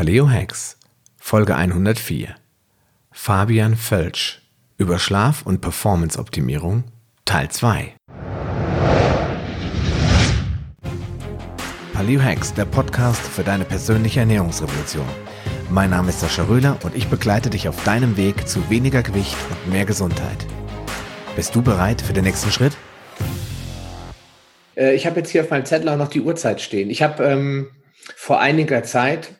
Paleo Hacks, Folge 104. Fabian Völsch über Schlaf- und Performance-Optimierung, Teil 2. Paleo Hacks, der Podcast für deine persönliche Ernährungsrevolution. Mein Name ist Sascha Röhler und ich begleite dich auf deinem Weg zu weniger Gewicht und mehr Gesundheit. Bist du bereit für den nächsten Schritt? Äh, ich habe jetzt hier auf meinem Zettel auch noch die Uhrzeit stehen. Ich habe ähm, vor einiger Zeit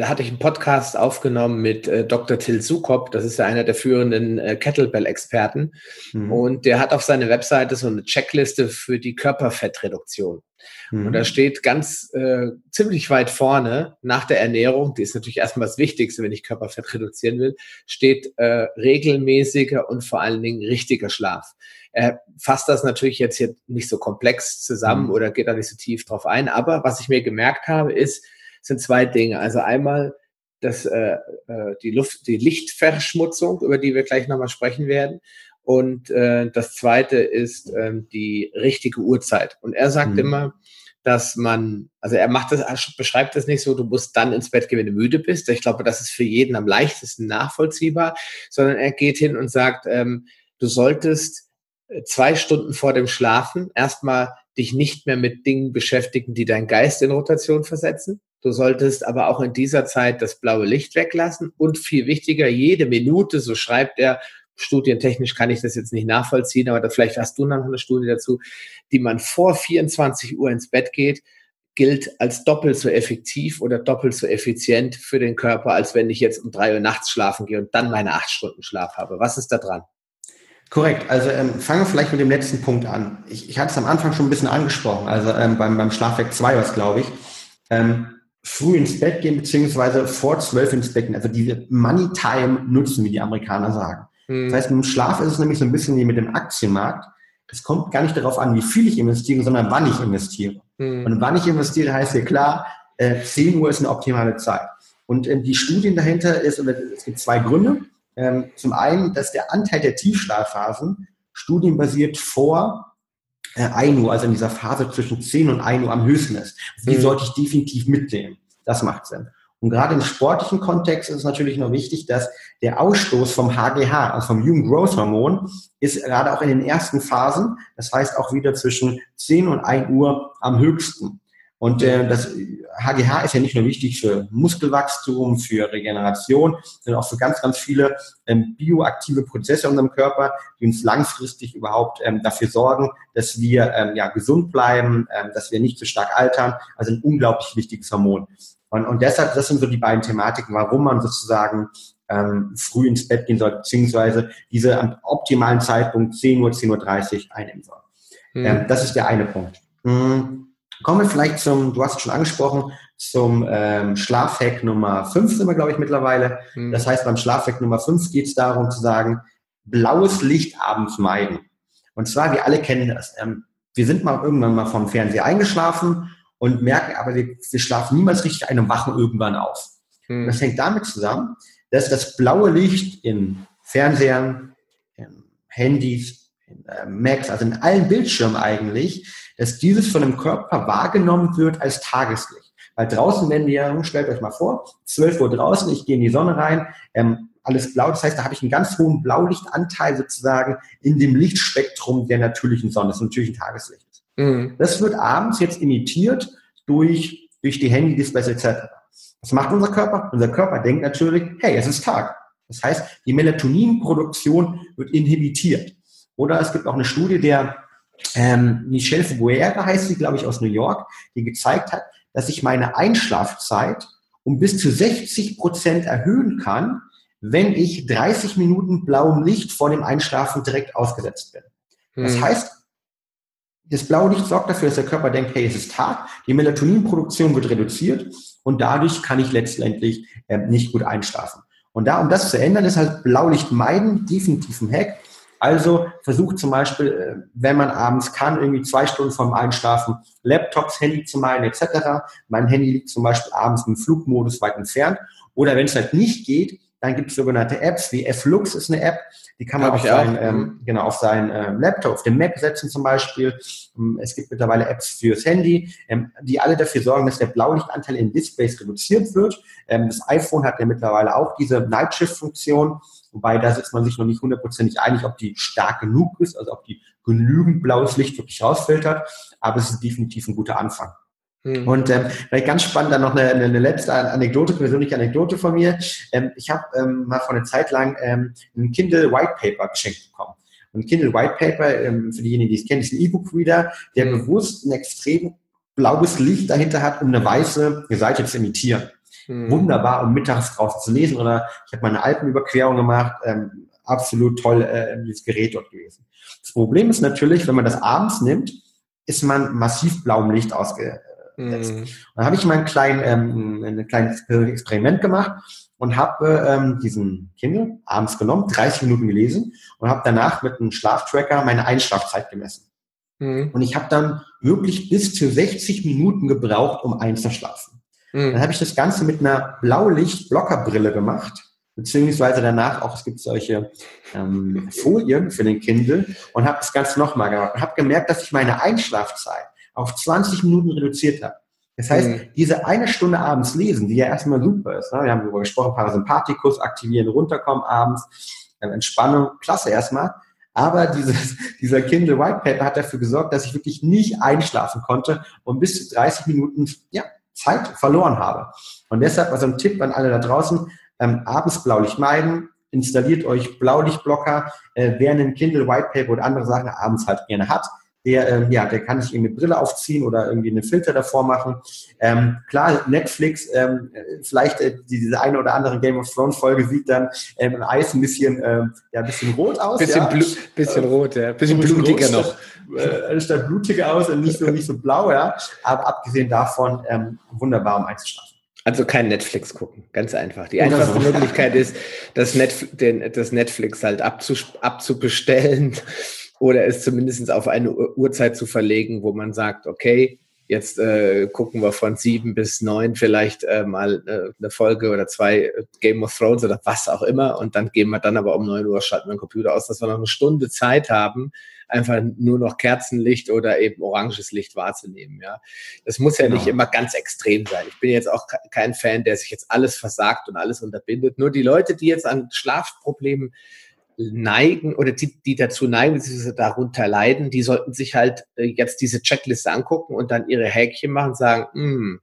hatte ich einen Podcast aufgenommen mit äh, Dr. Till Sukop, das ist ja einer der führenden äh, Kettlebell-Experten. Mhm. Und der hat auf seiner Webseite so eine Checkliste für die Körperfettreduktion. Mhm. Und da steht ganz äh, ziemlich weit vorne nach der Ernährung, die ist natürlich erstmal das Wichtigste, wenn ich Körperfett reduzieren will, steht äh, regelmäßiger und vor allen Dingen richtiger Schlaf. Er fasst das natürlich jetzt hier nicht so komplex zusammen mhm. oder geht da nicht so tief drauf ein. Aber was ich mir gemerkt habe, ist, sind zwei Dinge. Also einmal das, äh, äh, die Luft, die Lichtverschmutzung, über die wir gleich nochmal sprechen werden. Und äh, das zweite ist äh, die richtige Uhrzeit. Und er sagt mhm. immer, dass man, also er macht das, er beschreibt das nicht so, du musst dann ins Bett gehen, wenn du müde bist. Ich glaube, das ist für jeden am leichtesten nachvollziehbar, sondern er geht hin und sagt, ähm, du solltest äh, zwei Stunden vor dem Schlafen erstmal dich nicht mehr mit Dingen beschäftigen, die deinen Geist in Rotation versetzen. Du solltest aber auch in dieser Zeit das blaue Licht weglassen und viel wichtiger, jede Minute, so schreibt er, studientechnisch kann ich das jetzt nicht nachvollziehen, aber da vielleicht hast du noch eine Studie dazu, die man vor 24 Uhr ins Bett geht, gilt als doppelt so effektiv oder doppelt so effizient für den Körper, als wenn ich jetzt um drei Uhr nachts schlafen gehe und dann meine acht Stunden Schlaf habe. Was ist da dran? Korrekt. Also ähm, fangen wir vielleicht mit dem letzten Punkt an. Ich, ich hatte es am Anfang schon ein bisschen angesprochen, also ähm, beim, beim Schlafweg 2 was glaube ich. Ähm, früh ins Bett gehen, beziehungsweise vor zwölf ins Bett gehen. Also diese Money Time nutzen, wie die Amerikaner sagen. Mhm. Das heißt, mit dem Schlaf ist es nämlich so ein bisschen wie mit dem Aktienmarkt. Es kommt gar nicht darauf an, wie viel ich investiere, sondern wann ich investiere. Mhm. Und wann ich investiere, heißt ja klar, äh, 10 Uhr ist eine optimale Zeit. Und äh, die Studien dahinter ist, oder es gibt zwei Gründe. Ähm, zum einen, dass der Anteil der Tiefschlafphasen studienbasiert vor äh, 1 Uhr, also in dieser Phase zwischen 10 und 1 Uhr am höchsten ist. Die mhm. sollte ich definitiv mitnehmen. Das macht Sinn. Und gerade im sportlichen Kontext ist es natürlich noch wichtig, dass der Ausstoß vom HGH, also vom Human Growth Hormon, ist gerade auch in den ersten Phasen, das heißt auch wieder zwischen 10 und 1 Uhr am höchsten. Und äh, das HGH ist ja nicht nur wichtig für Muskelwachstum, für Regeneration, sondern auch für ganz, ganz viele ähm, bioaktive Prozesse in unserem Körper, die uns langfristig überhaupt ähm, dafür sorgen, dass wir ähm, ja, gesund bleiben, ähm, dass wir nicht zu stark altern. Also ein unglaublich wichtiges Hormon. Und, und deshalb, das sind so die beiden Thematiken, warum man sozusagen ähm, früh ins Bett gehen soll, beziehungsweise diese am optimalen Zeitpunkt 10 Uhr, 10.30 Uhr einnehmen soll. Mhm. Ähm, das ist der eine Punkt. Mhm. Kommen wir vielleicht zum, du hast es schon angesprochen, zum ähm, Schlafhack Nummer 5 sind wir, glaube ich, mittlerweile. Mhm. Das heißt, beim Schlafhack Nummer 5 geht es darum zu sagen, blaues Licht abends meiden. Und zwar, wir alle kennen das. Ähm, wir sind mal irgendwann mal vom Fernseher eingeschlafen und merken aber, wir, wir schlafen niemals richtig ein und wachen irgendwann auf. Mhm. Das hängt damit zusammen, dass das blaue Licht in Fernsehern, in Handys, Macs, also in allen Bildschirmen eigentlich, dass dieses von dem Körper wahrgenommen wird als Tageslicht. Weil draußen, wenn wir, stellt euch mal vor, 12 Uhr draußen, ich gehe in die Sonne rein, ähm, alles blau, das heißt, da habe ich einen ganz hohen Blaulichtanteil sozusagen in dem Lichtspektrum der natürlichen Sonne, des natürlichen Tageslichts. Mhm. Das wird abends jetzt imitiert durch, durch die Handy-Displays etc. Was macht unser Körper? Unser Körper denkt natürlich, hey, es ist Tag. Das heißt, die Melatoninproduktion wird inhibitiert. Oder es gibt auch eine Studie der ähm, Michelle Fuguera heißt sie, glaube ich, aus New York, die gezeigt hat, dass ich meine Einschlafzeit um bis zu 60 Prozent erhöhen kann, wenn ich 30 Minuten blauem Licht vor dem Einschlafen direkt ausgesetzt bin. Das hm. heißt, das blaue Licht sorgt dafür, dass der Körper denkt, hey, es ist Tag, die Melatoninproduktion wird reduziert und dadurch kann ich letztendlich äh, nicht gut einschlafen. Und da, um das zu ändern, ist halt Blaulicht meiden definitiv ein Hack. Also versucht zum Beispiel, äh, wenn man abends kann, irgendwie zwei Stunden vorm Einschlafen Laptops, Handy zu meiden etc. Mein Handy liegt zum Beispiel abends im Flugmodus weit entfernt. Oder wenn es halt nicht geht, Dann gibt es sogenannte Apps, wie Flux ist eine App, die kann man auf seinen, ähm, mhm. genau, auf seinen ähm, Laptop, auf den Mac setzen zum Beispiel. Ähm, es gibt mittlerweile Apps fürs Handy, ähm, die alle dafür sorgen, dass der Blaulichtanteil in Displays reduziert wird. Ähm, das iPhone hat ja mittlerweile auch diese Night Shift-Funktion, wobei da sitzt man sich noch nicht hundertprozentig einig, ob die stark genug ist, also ob die genügend blaues Licht wirklich rausfiltert, aber es ist definitiv ein guter Anfang. Mhm. Und ähm, ganz spannend dann noch eine, eine letzte Anekdote, persönliche Anekdote von mir. Ähm, ich habe ähm, mal vor einer Zeit lang ähm, ein Kindle White Paper geschenkt bekommen. Und Kindle White Paper, ähm, für diejenigen, die es kennen, ist ein E-Book-Reader, der mhm. bewusst ein extrem blaues Licht dahinter hat, um eine weiße Seite zu imitieren. Mhm. Wunderbar, um mittags drauf zu lesen. Oder ich habe mal eine Alpenüberquerung gemacht. Ähm, absolut toll, äh, dieses Gerät dort gewesen. Das Problem ist natürlich, wenn man das abends nimmt, ist man massiv blauem Licht ausge, Mhm. Dann habe ich mal ein, klein, ähm, ein kleines Experiment gemacht und habe ähm, diesen Kindle abends genommen, 30 Minuten gelesen und habe danach mit einem Schlaftracker meine Einschlafzeit gemessen. Mhm. Und ich habe dann wirklich bis zu 60 Minuten gebraucht, um einzuschlafen. Mhm. Dann habe ich das Ganze mit einer Blaulicht-Blockerbrille gemacht, beziehungsweise danach auch, es gibt solche ähm, Folien für den Kindle und habe das Ganze nochmal gemacht und habe gemerkt, dass ich meine Einschlafzeit auf 20 Minuten reduziert habe. Das heißt, mhm. diese eine Stunde abends lesen, die ja erstmal super ist, ne? wir haben darüber gesprochen, Parasympathikus aktivieren, runterkommen abends, äh, Entspannung, klasse erstmal. Aber dieses, dieser Kindle White Paper hat dafür gesorgt, dass ich wirklich nicht einschlafen konnte und bis zu 30 Minuten ja, Zeit verloren habe. Und deshalb also ein Tipp an alle da draußen, ähm, abends Blaulicht meiden, installiert euch Blaulichtblocker, äh, wer einen Kindle White Paper oder andere Sachen abends halt gerne hat, der, ähm, ja, der kann sich irgendwie eine Brille aufziehen oder irgendwie einen Filter davor machen. Ähm, klar, Netflix, ähm, vielleicht äh, diese eine oder andere Game of Thrones Folge sieht dann ähm, Eis ein bisschen, ähm, ja, ein bisschen rot aus. Bisschen, ja. Bisschen äh, rot, ja. Bisschen blutiger noch. Äh, statt blutiger aus und nicht so, nicht so blau, ja. Aber abgesehen davon, ähm, wunderbar, um einzuschlafen. Also kein Netflix gucken, ganz einfach. Die einfachste so. Möglichkeit ist, das, Netf den, das Netflix halt abzubestellen oder es zumindest auf eine Uhrzeit zu verlegen, wo man sagt, okay, jetzt äh, gucken wir von sieben bis neun vielleicht äh, mal äh, eine Folge oder zwei äh, Game of Thrones oder was auch immer und dann gehen wir dann aber um neun Uhr, schalten wir den Computer aus, dass wir noch eine Stunde Zeit haben, einfach nur noch Kerzenlicht oder eben oranges Licht wahrzunehmen. Ja, das muss ja genau. nicht immer ganz extrem sein. Ich bin jetzt auch kein Fan, der sich jetzt alles versagt und alles unterbindet. Nur die Leute, die jetzt an Schlafproblemen neigen oder die, die dazu neigen, beziehungsweise darunter leiden, die sollten sich halt äh, jetzt diese Checkliste angucken und dann ihre Häkchen machen sagen, hm,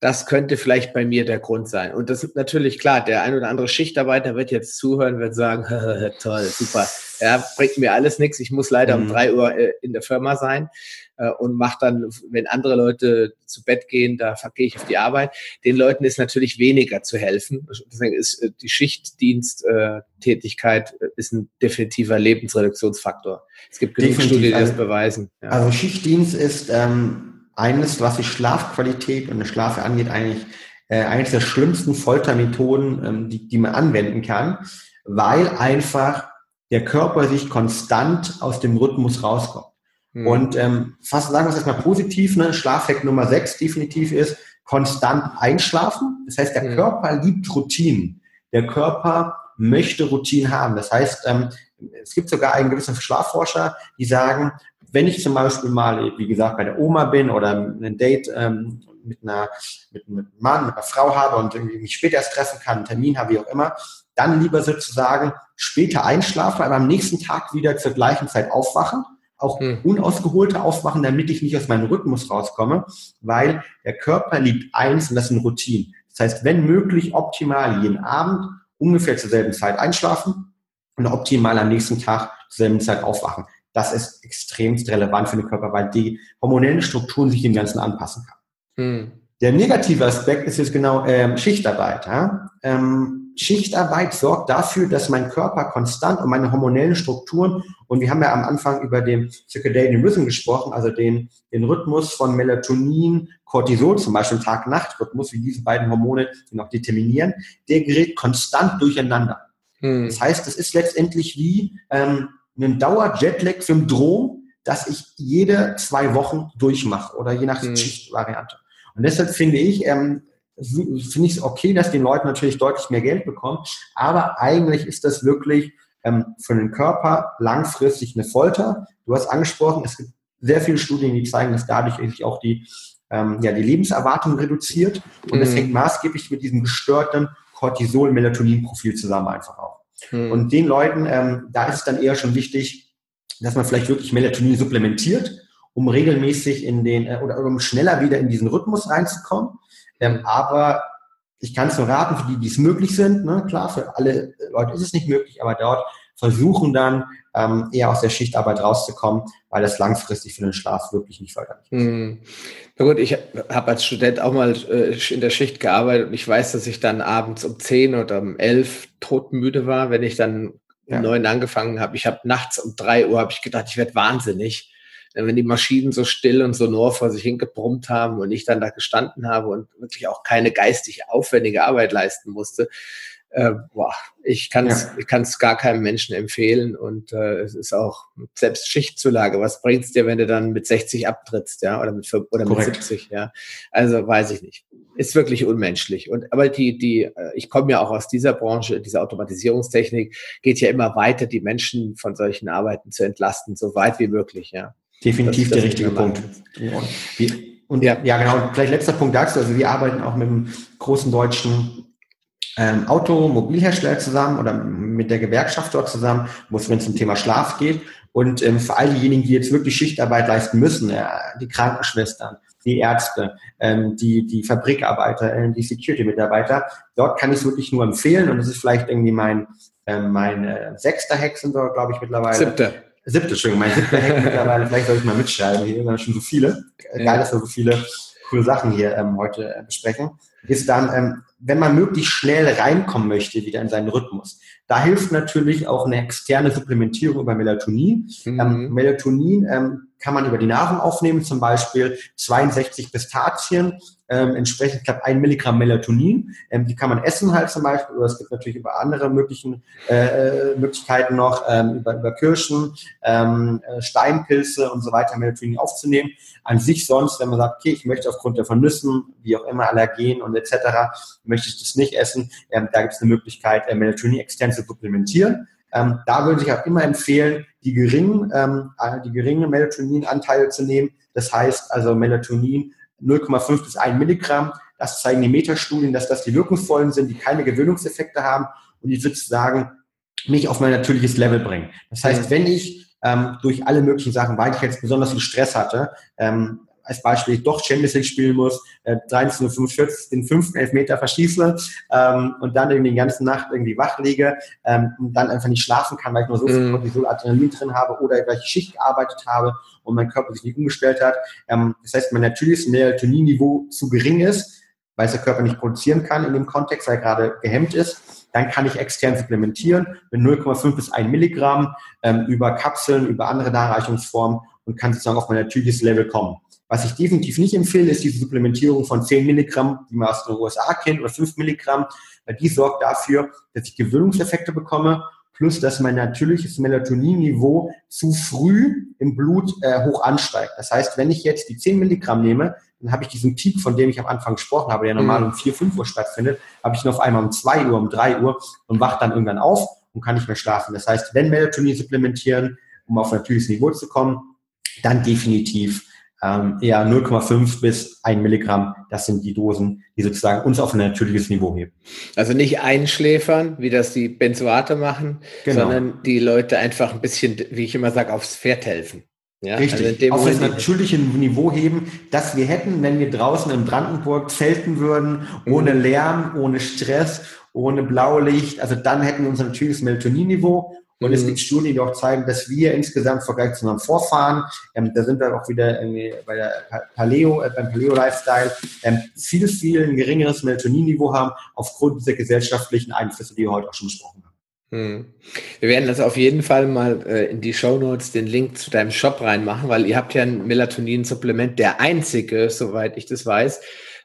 das könnte vielleicht bei mir der Grund sein. Und das ist natürlich klar, der ein oder andere Schichtarbeiter wird jetzt zuhören, wird sagen, toll, super, ja, bringt mir alles nichts, ich muss leider mhm. um drei Uhr äh, in der Firma sein äh, und mache dann, wenn andere Leute zu Bett gehen, da gehe ich auf die Arbeit. Den Leuten ist natürlich weniger zu helfen. Deswegen ist äh, die Schichtdiensttätigkeit äh, ist ein definitiver Lebensreduktionsfaktor. Es gibt genug Definitiv. Studien, die das also beweisen. Ja. Also Schichtdienst ist ähm, eines, was die Schlafqualität und die Schlafe angeht, eigentlich äh, eines der schlimmsten Foltermethoden, ähm, die, die man anwenden kann, weil einfach der Körper sich konstant aus dem Rhythmus rauskommt. Mhm. Und ähm, fast sagen wir es erstmal positiv, ne? Schlafhack Nummer 6 definitiv ist, konstant einschlafen. Das heißt, der mhm. Körper liebt Routinen. Der Körper möchte Routinen haben. Das heißt, ähm, es gibt sogar einen gewissen Schlafforscher, die sagen, wenn ich zum Beispiel mal, wie gesagt, bei der Oma bin oder ein Date ähm, mit, einer, mit, mit einem Mann, mit einer Frau habe und irgendwie mich später erst treffen kann, einen Termin habe, wie auch immer, dann lieber sozusagen später einschlafen, aber am nächsten Tag wieder zur gleichen Zeit aufwachen auch hm. unausgeholte aufmachen, damit ich nicht aus meinem Rhythmus rauskomme, weil der Körper liebt eins und das sind Routinen. Das heißt, wenn möglich, optimal jeden Abend ungefähr zur selben Zeit einschlafen und optimal am nächsten Tag zur selben Zeit aufwachen. Das ist extremst relevant für den Körper, weil die hormonellen Strukturen sich dem Ganzen anpassen kann. Hm. Der negative Aspekt ist jetzt genau ähm, Schichtarbeit. Ja? Ähm, Schichtarbeit sorgt dafür, dass mein Körper konstant und meine hormonellen Strukturen, und wir haben ja am Anfang über den Circadian Rhythm gesprochen, also den, den Rhythmus von Melatonin, Cortisol, zum Beispiel Tag-Nacht-Rhythmus, wie diese beiden Hormone den auch determinieren, der gerät konstant durcheinander. Hm. Das heißt, es ist letztendlich wie ähm, ein Dauer-Jetlag-Syndrom, das ich jede zwei Wochen durchmache oder je nach hm. Schichtvariante. Und deshalb finde ich, ähm, finde ich es okay, dass die Leute natürlich deutlich mehr Geld bekommen, aber eigentlich ist das wirklich ähm, für den Körper langfristig eine Folter. Du hast angesprochen, es gibt sehr viele Studien, die zeigen, dass dadurch sich auch die, ähm, ja, die Lebenserwartung reduziert und mhm. das hängt maßgeblich mit diesem gestörten Cortisol-Melatonin-Profil zusammen einfach auch. Mhm. Und den Leuten, ähm, da ist es dann eher schon wichtig, dass man vielleicht wirklich Melatonin supplementiert, um regelmäßig in den, äh, oder um schneller wieder in diesen Rhythmus reinzukommen. Ähm, aber ich kann es nur raten, für die, die es möglich sind. Ne? Klar, für alle Leute ist es nicht möglich, aber dort versuchen dann ähm, eher aus der Schichtarbeit rauszukommen, weil das langfristig für den Schlaf wirklich nicht förderlich ist. Mm. Na gut, ich habe als Student auch mal äh, in der Schicht gearbeitet und ich weiß, dass ich dann abends um 10 oder um 11 todmüde war, wenn ich dann um ja. 9 angefangen habe. Ich habe nachts um 3 Uhr habe ich gedacht, ich werde wahnsinnig wenn die Maschinen so still und sonor vor sich hingebrummt haben und ich dann da gestanden habe und wirklich auch keine geistig aufwendige Arbeit leisten musste, äh, boah, ich kann es ja. ich kann's gar keinem Menschen empfehlen und äh, es ist auch selbst Schichtzulage. Was bringt's dir, wenn du dann mit 60 abtrittst, ja, oder mit oder mit 70, ja? Also weiß ich nicht. Ist wirklich unmenschlich. Und aber die die äh, ich komme ja auch aus dieser Branche, dieser Automatisierungstechnik geht ja immer weiter, die Menschen von solchen Arbeiten zu entlasten, so weit wie möglich, ja. Definitiv der richtige Punkt. Und, und ja. ja, genau. Vielleicht letzter Punkt dazu. Also wir arbeiten auch mit einem großen deutschen ähm, Automobilhersteller zusammen oder mit der Gewerkschaft dort zusammen, wo es wenn es zum Thema Schlaf geht. Und ähm, für all diejenigen, die jetzt wirklich Schichtarbeit leisten müssen, äh, die Krankenschwestern, die Ärzte, ähm, die, die Fabrikarbeiter, äh, die Security-Mitarbeiter, dort kann ich es wirklich nur empfehlen. Und das ist vielleicht irgendwie mein, äh, mein äh, sechster Hack sind dort, glaube ich, mittlerweile. Siebter siebte, Entschuldigung, mein siebter Hack mittlerweile, vielleicht soll ich mal mitschreiben, hier sind schon so viele. Geil, dass wir so viele coole Sachen hier ähm, heute äh, besprechen. Ist dann, ähm, wenn man möglichst schnell reinkommen möchte, wieder in seinen Rhythmus. Da hilft natürlich auch eine externe Supplementierung über Melatonin. Mhm. Ähm, Melatonin ähm, kann man über die Nahrung aufnehmen, zum Beispiel 62 Pistazien, ähm, entsprechend, ich glaube, ein Milligramm Melatonin. Ähm, die kann man essen halt zum Beispiel, oder es gibt natürlich über andere möglichen äh, Möglichkeiten noch, ähm, über, über Kirschen, ähm, äh, Steinpilze und so weiter Melatonin aufzunehmen. An sich sonst, wenn man sagt, okay, ich möchte aufgrund der Vernüssen, wie auch immer, Allergen und etc., möchte ich das nicht essen, ähm, da gibt es eine Möglichkeit, äh, Melatonin extern zu supplementieren. Ähm, da würde ich auch immer empfehlen, die geringen, ähm, äh, die geringen Melatonin-Anteile zu nehmen. Das heißt also Melatonin 0,5 bis 1 Milligramm. Das zeigen die Metastudien, dass das die wirkungsvollen sind, die keine Gewöhnungseffekte haben und die sozusagen mich auf mein natürliches Level bringen. Das heißt, wenn ich ähm, durch alle möglichen Sachen, weil ich jetzt besonders viel Stress hatte, ähm, als Beispiel ich doch Champions League spielen muss, äh, 13.45 den fünften Elfmeter verschieße ähm, und dann irgendwie die ganze Nacht irgendwie wach liege ähm, und dann einfach nicht schlafen kann, weil ich nur so viel Cortisol Adrenalin drin habe oder weil ich Schicht gearbeitet habe und mein Körper sich nicht umgestellt hat. Ähm, das heißt, mein natürliches Melatonin-Niveau zu gering ist, weil es der Körper nicht produzieren kann in dem Kontext, weil er gerade gehemmt ist dann kann ich extern supplementieren mit 0,5 bis 1 Milligramm ähm, über Kapseln, über andere Darreichungsformen und kann sozusagen auf mein natürliches Level kommen. Was ich definitiv nicht empfehle, ist diese Supplementierung von 10 Milligramm, die man aus den USA kennt, oder 5 Milligramm, weil die sorgt dafür, dass ich Gewöhnungseffekte bekomme, plus dass mein natürliches Melatonin-Niveau zu früh im Blut äh, hoch ansteigt. Das heißt, wenn ich jetzt die 10 Milligramm nehme, dann habe ich diesen Peak, von dem ich am Anfang gesprochen habe, der normal mhm. um 4, 5 Uhr stattfindet, habe ich ihn auf einmal um 2 Uhr, um 3 Uhr und wache dann irgendwann auf und kann nicht mehr schlafen. Das heißt, wenn Melatonin supplementieren, um auf natürliches Niveau zu kommen, dann definitiv ähm, eher 0,5 bis 1 Milligramm. Das sind die Dosen, die sozusagen uns auf ein natürliches Niveau heben. Also nicht einschläfern, wie das die Benzoate machen, genau. sondern die Leute einfach ein bisschen, wie ich immer sage, aufs Pferd helfen. Ja, Richtig, also auf das natürliche Niveau heben, das wir hätten, wenn wir draußen in Brandenburg zelten würden, ohne mhm. Lärm, ohne Stress, ohne Blaulicht. Also dann hätten wir unser natürliches Melatonin-Niveau und mhm. es gibt Studien, die auch zeigen, dass wir insgesamt im Vergleich zu unseren Vorfahren, ähm, da sind wir auch wieder bei der Paleo, äh, beim Paleo-Lifestyle, ähm, viel, viel ein geringeres Melatonin-Niveau haben, aufgrund dieser gesellschaftlichen Einflüsse, die wir heute auch schon besprochen haben. Mhm. Wir werden das auf jeden Fall mal äh, in die Show Notes den Link zu deinem Shop reinmachen, weil ihr habt ja ein Melatonin-Supplement, der einzige, soweit ich das weiß,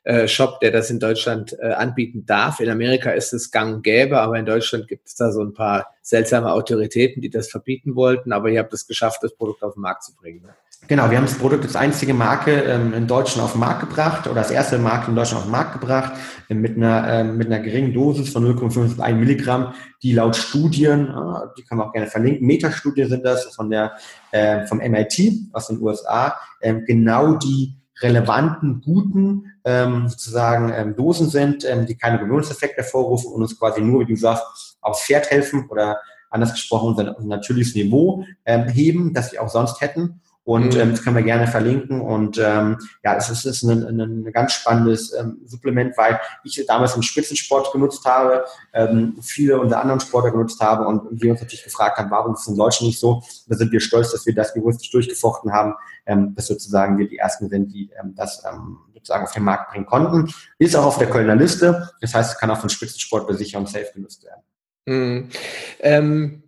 äh, Shop, der das in Deutschland äh, anbieten darf. In Amerika ist es gang und gäbe, aber in Deutschland gibt es da so ein paar seltsame Autoritäten, die das verbieten wollten. Aber ihr habt es geschafft, das Produkt auf den Markt zu bringen. Genau, wir haben das Produkt als einzige Marke ähm, in Deutschland auf den Markt gebracht oder das erste Marke in Deutschland auf den Markt gebracht äh, mit einer äh, mit einer geringen Dosis von 0,51 Milligramm, die laut Studien, äh, die kann man auch gerne verlinken, Metastudien sind das von der äh, vom MIT aus den USA, äh, genau die relevanten, guten ähm, sozusagen ähm, Dosen sind, ähm, die keine Gewöhnungseffekte hervorrufen und uns quasi nur, wie du sagst, aufs Pferd helfen oder anders gesprochen unser, unser natürliches Niveau ähm, heben, das wir auch sonst hätten. Und mhm. ähm, das können wir gerne verlinken. Und ähm, ja, es ist, ist ein, ein, ein ganz spannendes ähm, Supplement, weil ich damals im Spitzensport genutzt habe, ähm, viele unter anderen Sportler genutzt habe und wir uns natürlich gefragt haben, warum ist es in Deutschland nicht so? Da sind wir stolz, dass wir das juristisch durchgefochten haben, ähm, dass sozusagen wir die Ersten sind, die ähm, das sozusagen auf den Markt bringen konnten. Ist auch auf der Kölner Liste. Das heißt, es kann auch von Spitzensportversicherung safe genutzt werden. Mhm.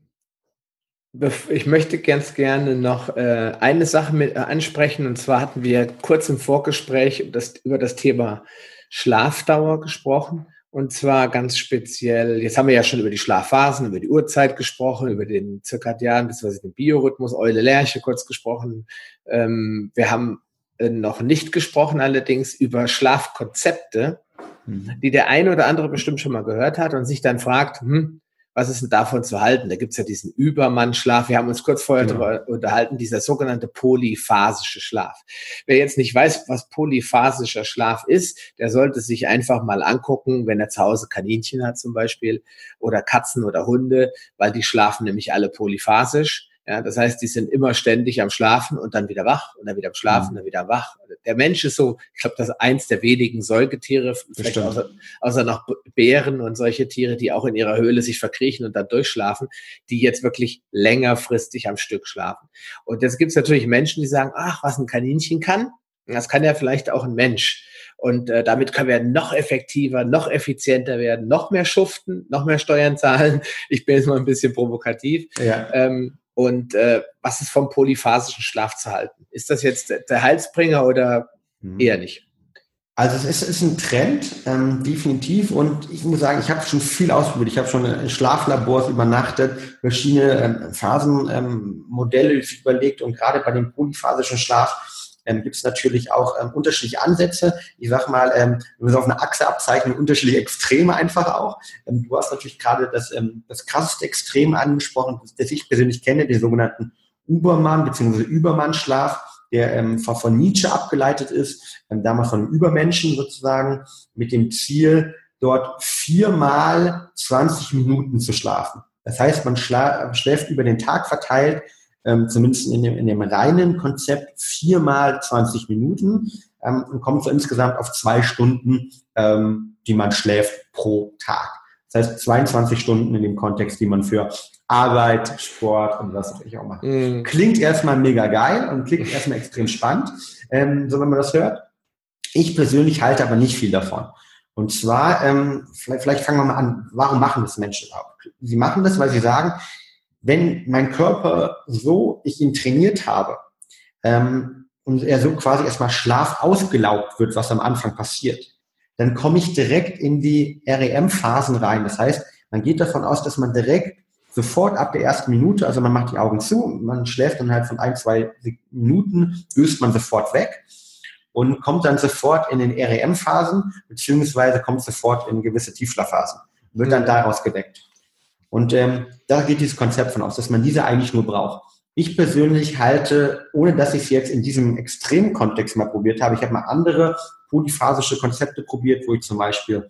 Ich möchte ganz gerne noch äh, eine Sache mit äh, ansprechen. Und zwar hatten wir kurz im Vorgespräch das, über das Thema Schlafdauer gesprochen. Und zwar ganz speziell, jetzt haben wir ja schon über die Schlafphasen, über die Uhrzeit gesprochen, über den zirkadianen bzw. den Biorhythmus, Eule Lerche kurz gesprochen. Ähm, wir haben äh, noch nicht gesprochen allerdings über Schlafkonzepte, mhm. die der eine oder andere bestimmt schon mal gehört hat und sich dann fragt, hm, was ist denn davon zu halten? Da gibt es ja diesen Übermannschlaf. Wir haben uns kurz vorher genau. darüber unterhalten, dieser sogenannte polyphasische Schlaf. Wer jetzt nicht weiß, was polyphasischer Schlaf ist, der sollte sich einfach mal angucken, wenn er zu Hause Kaninchen hat zum Beispiel oder Katzen oder Hunde, weil die schlafen nämlich alle polyphasisch. Ja, das heißt, die sind immer ständig am Schlafen und dann wieder wach und dann wieder am Schlafen, mhm. dann wieder wach. Der Mensch ist so, ich glaube, das ist eins der wenigen Säugetiere, vielleicht außer, außer noch Bären und solche Tiere, die auch in ihrer Höhle sich verkriechen und dann durchschlafen, die jetzt wirklich längerfristig am Stück schlafen. Und jetzt gibt es natürlich Menschen, die sagen, ach, was ein Kaninchen kann, das kann ja vielleicht auch ein Mensch. Und äh, damit können wir noch effektiver, noch effizienter werden, noch mehr schuften, noch mehr Steuern zahlen. Ich bin jetzt mal ein bisschen provokativ. Ja. Ähm, und äh, was ist vom polyphasischen Schlaf zu halten? Ist das jetzt der Heilsbringer oder mhm. eher nicht? Also es ist, ist ein Trend, ähm, definitiv. Und ich muss sagen, ich habe schon viel ausprobiert. Ich habe schon in Schlaflabors übernachtet, verschiedene ähm, Phasenmodelle ähm, überlegt und gerade bei dem polyphasischen Schlaf ähm, gibt es natürlich auch ähm, unterschiedliche Ansätze. Ich sag mal, ähm, wenn wir es auf einer Achse abzeichnen, unterschiedliche Extreme einfach auch. Ähm, du hast natürlich gerade das, ähm, das krasseste Extrem angesprochen, das, das ich persönlich kenne, den sogenannten Ubermann bzw. Übermannschlaf, der ähm, von Nietzsche abgeleitet ist, ähm, damals von Übermenschen sozusagen, mit dem Ziel, dort viermal 20 Minuten zu schlafen. Das heißt, man schläft über den Tag verteilt ähm, zumindest in dem, in dem reinen Konzept viermal 20 Minuten ähm, und kommt so insgesamt auf zwei Stunden, ähm, die man schläft pro Tag. Das heißt 22 Stunden in dem Kontext, die man für Arbeit, Sport und was auch ich auch mache. Mm. Klingt erstmal mega geil und klingt erstmal extrem spannend, ähm, so wenn man das hört. Ich persönlich halte aber nicht viel davon. Und zwar, ähm, vielleicht, vielleicht fangen wir mal an, warum machen das Menschen überhaupt? Sie machen das, weil sie sagen, wenn mein Körper so, ich ihn trainiert habe, ähm, und er so quasi erstmal Schlaf ausgelaugt wird, was am Anfang passiert, dann komme ich direkt in die REM-Phasen rein. Das heißt, man geht davon aus, dass man direkt sofort ab der ersten Minute, also man macht die Augen zu, man schläft dann halt von ein, zwei Minuten, löst man sofort weg und kommt dann sofort in den REM-Phasen, beziehungsweise kommt sofort in gewisse Tiefschlafphasen, wird dann mhm. daraus gedeckt. Und ähm, da geht dieses Konzept von aus, dass man diese eigentlich nur braucht. Ich persönlich halte, ohne dass ich es jetzt in diesem extremen Kontext mal probiert habe, ich habe mal andere polyphasische Konzepte probiert, wo ich zum Beispiel